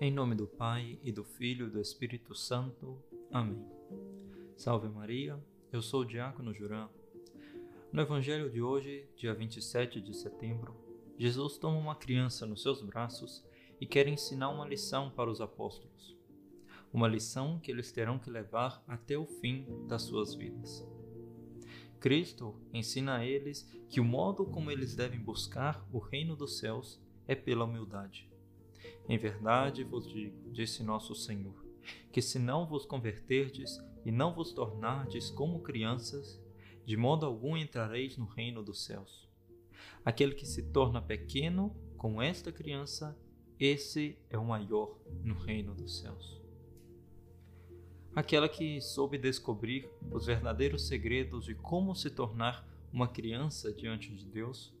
Em nome do Pai e do Filho e do Espírito Santo. Amém. Salve Maria, eu sou o Diácono Jurã. No Evangelho de hoje, dia 27 de setembro, Jesus toma uma criança nos seus braços e quer ensinar uma lição para os apóstolos. Uma lição que eles terão que levar até o fim das suas vidas. Cristo ensina a eles que o modo como eles devem buscar o reino dos céus é pela humildade. Em verdade vos digo, disse nosso Senhor, que se não vos converterdes e não vos tornardes como crianças, de modo algum entrareis no reino dos céus. Aquele que se torna pequeno com esta criança, esse é o maior no reino dos céus. Aquela que soube descobrir os verdadeiros segredos de como se tornar uma criança diante de Deus,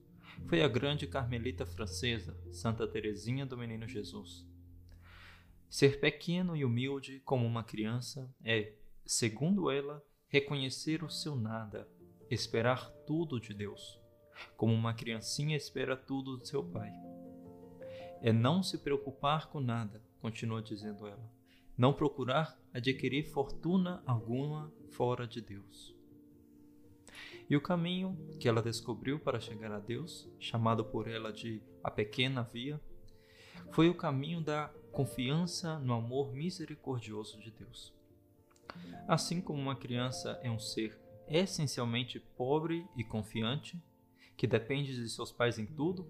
foi a grande carmelita francesa, Santa Teresinha do Menino Jesus. Ser pequeno e humilde como uma criança é, segundo ela, reconhecer o seu nada, esperar tudo de Deus, como uma criancinha espera tudo do seu pai. É não se preocupar com nada, continua dizendo ela, não procurar adquirir fortuna alguma fora de Deus. E o caminho que ela descobriu para chegar a Deus, chamado por ela de a pequena via, foi o caminho da confiança no amor misericordioso de Deus. Assim como uma criança é um ser essencialmente pobre e confiante, que depende de seus pais em tudo,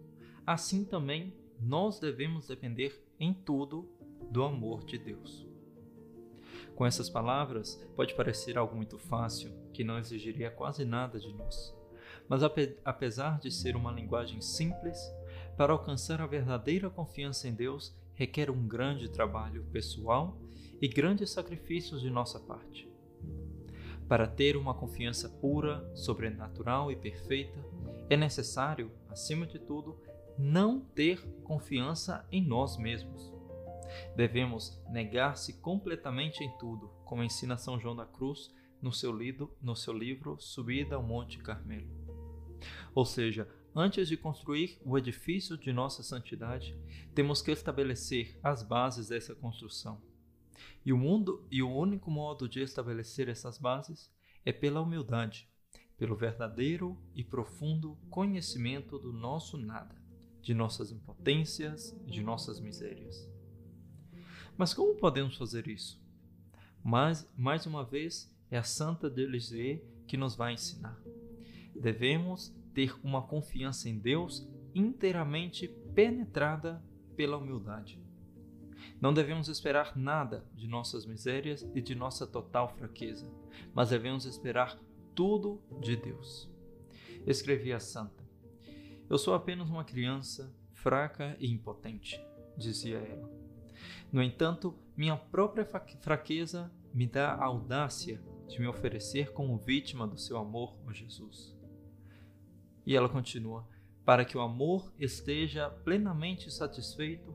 assim também nós devemos depender em tudo do amor de Deus. Com essas palavras, pode parecer algo muito fácil, que não exigiria quase nada de nós. Mas apesar de ser uma linguagem simples, para alcançar a verdadeira confiança em Deus requer um grande trabalho pessoal e grandes sacrifícios de nossa parte. Para ter uma confiança pura, sobrenatural e perfeita, é necessário, acima de tudo, não ter confiança em nós mesmos. Devemos negar-se completamente em tudo, como ensina São João da Cruz no seu, lido, no seu livro Subida ao Monte Carmelo. Ou seja, antes de construir o edifício de nossa santidade, temos que estabelecer as bases dessa construção. E o mundo e o único modo de estabelecer essas bases é pela humildade, pelo verdadeiro e profundo conhecimento do nosso nada, de nossas impotências de nossas misérias. Mas como podemos fazer isso? Mas, mais uma vez, é a Santa de Lisieux que nos vai ensinar. Devemos ter uma confiança em Deus inteiramente penetrada pela humildade. Não devemos esperar nada de nossas misérias e de nossa total fraqueza, mas devemos esperar tudo de Deus. Escrevia a santa: Eu sou apenas uma criança fraca e impotente, dizia ela. No entanto, minha própria fraqueza me dá a audácia de me oferecer como vítima do seu amor, ó Jesus. E ela continua: para que o amor esteja plenamente satisfeito,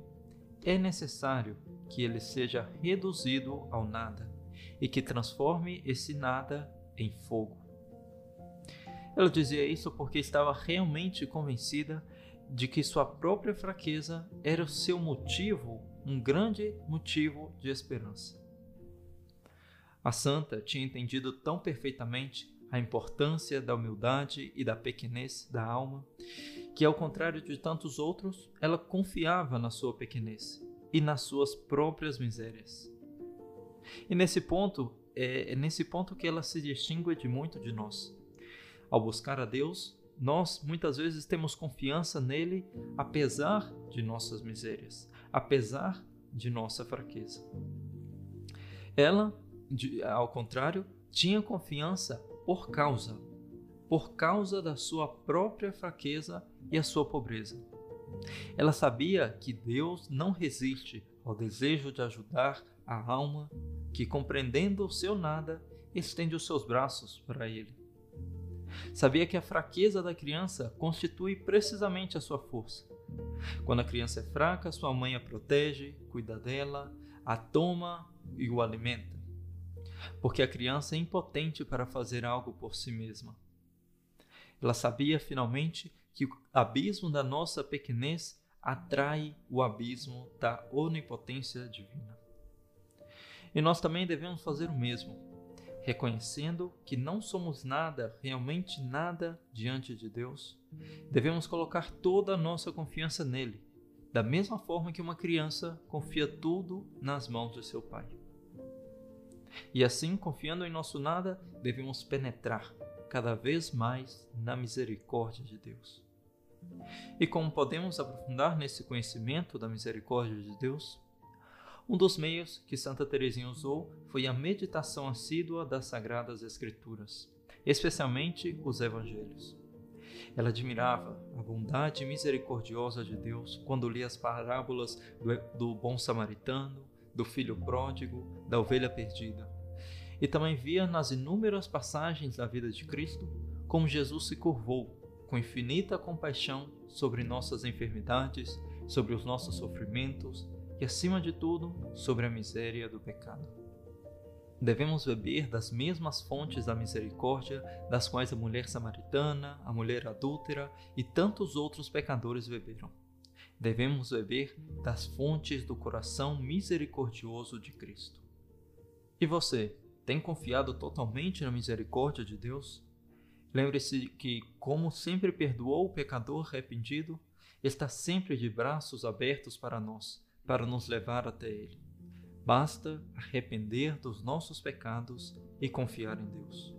é necessário que ele seja reduzido ao nada e que transforme esse nada em fogo. Ela dizia isso porque estava realmente convencida de que sua própria fraqueza era o seu motivo um grande motivo de esperança. A santa tinha entendido tão perfeitamente a importância da humildade e da pequenez da alma, que, ao contrário de tantos outros, ela confiava na sua pequenez e nas suas próprias misérias. E nesse ponto, é, é nesse ponto que ela se distingue de muito de nós. Ao buscar a Deus, nós muitas vezes temos confiança nele apesar de nossas misérias, apesar de nossa fraqueza. Ela, ao contrário, tinha confiança por causa, por causa da sua própria fraqueza e a sua pobreza. Ela sabia que Deus não resiste ao desejo de ajudar a alma que, compreendendo o seu nada, estende os seus braços para ele. Sabia que a fraqueza da criança constitui precisamente a sua força quando a criança é fraca, sua mãe a protege, cuida dela, a toma e o alimenta. Porque a criança é impotente para fazer algo por si mesma. Ela sabia finalmente que o abismo da nossa pequenez atrai o abismo da onipotência divina. E nós também devemos fazer o mesmo, reconhecendo que não somos nada, realmente nada diante de Deus. Devemos colocar toda a nossa confiança nele, da mesma forma que uma criança confia tudo nas mãos de seu pai. E assim, confiando em nosso nada, devemos penetrar cada vez mais na misericórdia de Deus. E como podemos aprofundar nesse conhecimento da misericórdia de Deus? Um dos meios que Santa Teresinha usou foi a meditação assídua das Sagradas Escrituras, especialmente os Evangelhos. Ela admirava a bondade misericordiosa de Deus quando lia as parábolas do, bom samaritano, do filho pródigo, da ovelha perdida. E também via nas inúmeras passagens da vida de Cristo como Jesus se curvou com infinita compaixão sobre nossas enfermidades, sobre os nossos sofrimentos e, acima de tudo, sobre a miséria do pecado. Devemos beber das mesmas fontes da misericórdia das quais a mulher samaritana, a mulher adúltera e tantos outros pecadores beberam. Devemos beber das fontes do coração misericordioso de Cristo. E você, tem confiado totalmente na misericórdia de Deus? Lembre-se que, como sempre perdoou o pecador arrependido, está sempre de braços abertos para nós, para nos levar até Ele. Basta arrepender dos nossos pecados e confiar em Deus.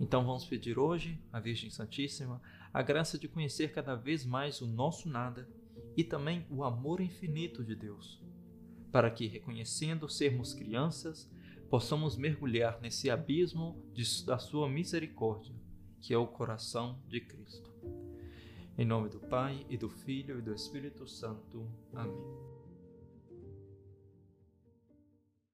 Então vamos pedir hoje à Virgem Santíssima a graça de conhecer cada vez mais o nosso nada e também o amor infinito de Deus, para que, reconhecendo sermos crianças, possamos mergulhar nesse abismo de, da Sua misericórdia que é o coração de Cristo. Em nome do Pai, e do Filho, e do Espírito Santo. Amém.